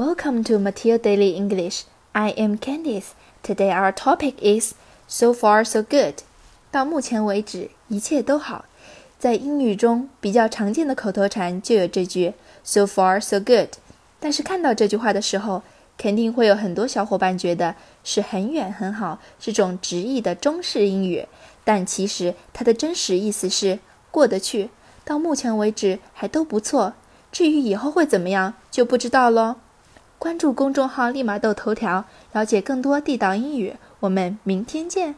Welcome to Mateo Daily English. I am Candice. Today our topic is so far so good. 到目前为止，一切都好。在英语中比较常见的口头禅就有这句 so far so good。但是看到这句话的时候，肯定会有很多小伙伴觉得是很远很好，是种直译的中式英语。但其实它的真实意思是过得去，到目前为止还都不错。至于以后会怎么样，就不知道喽。关注公众号“立马豆头条”，了解更多地道英语。我们明天见。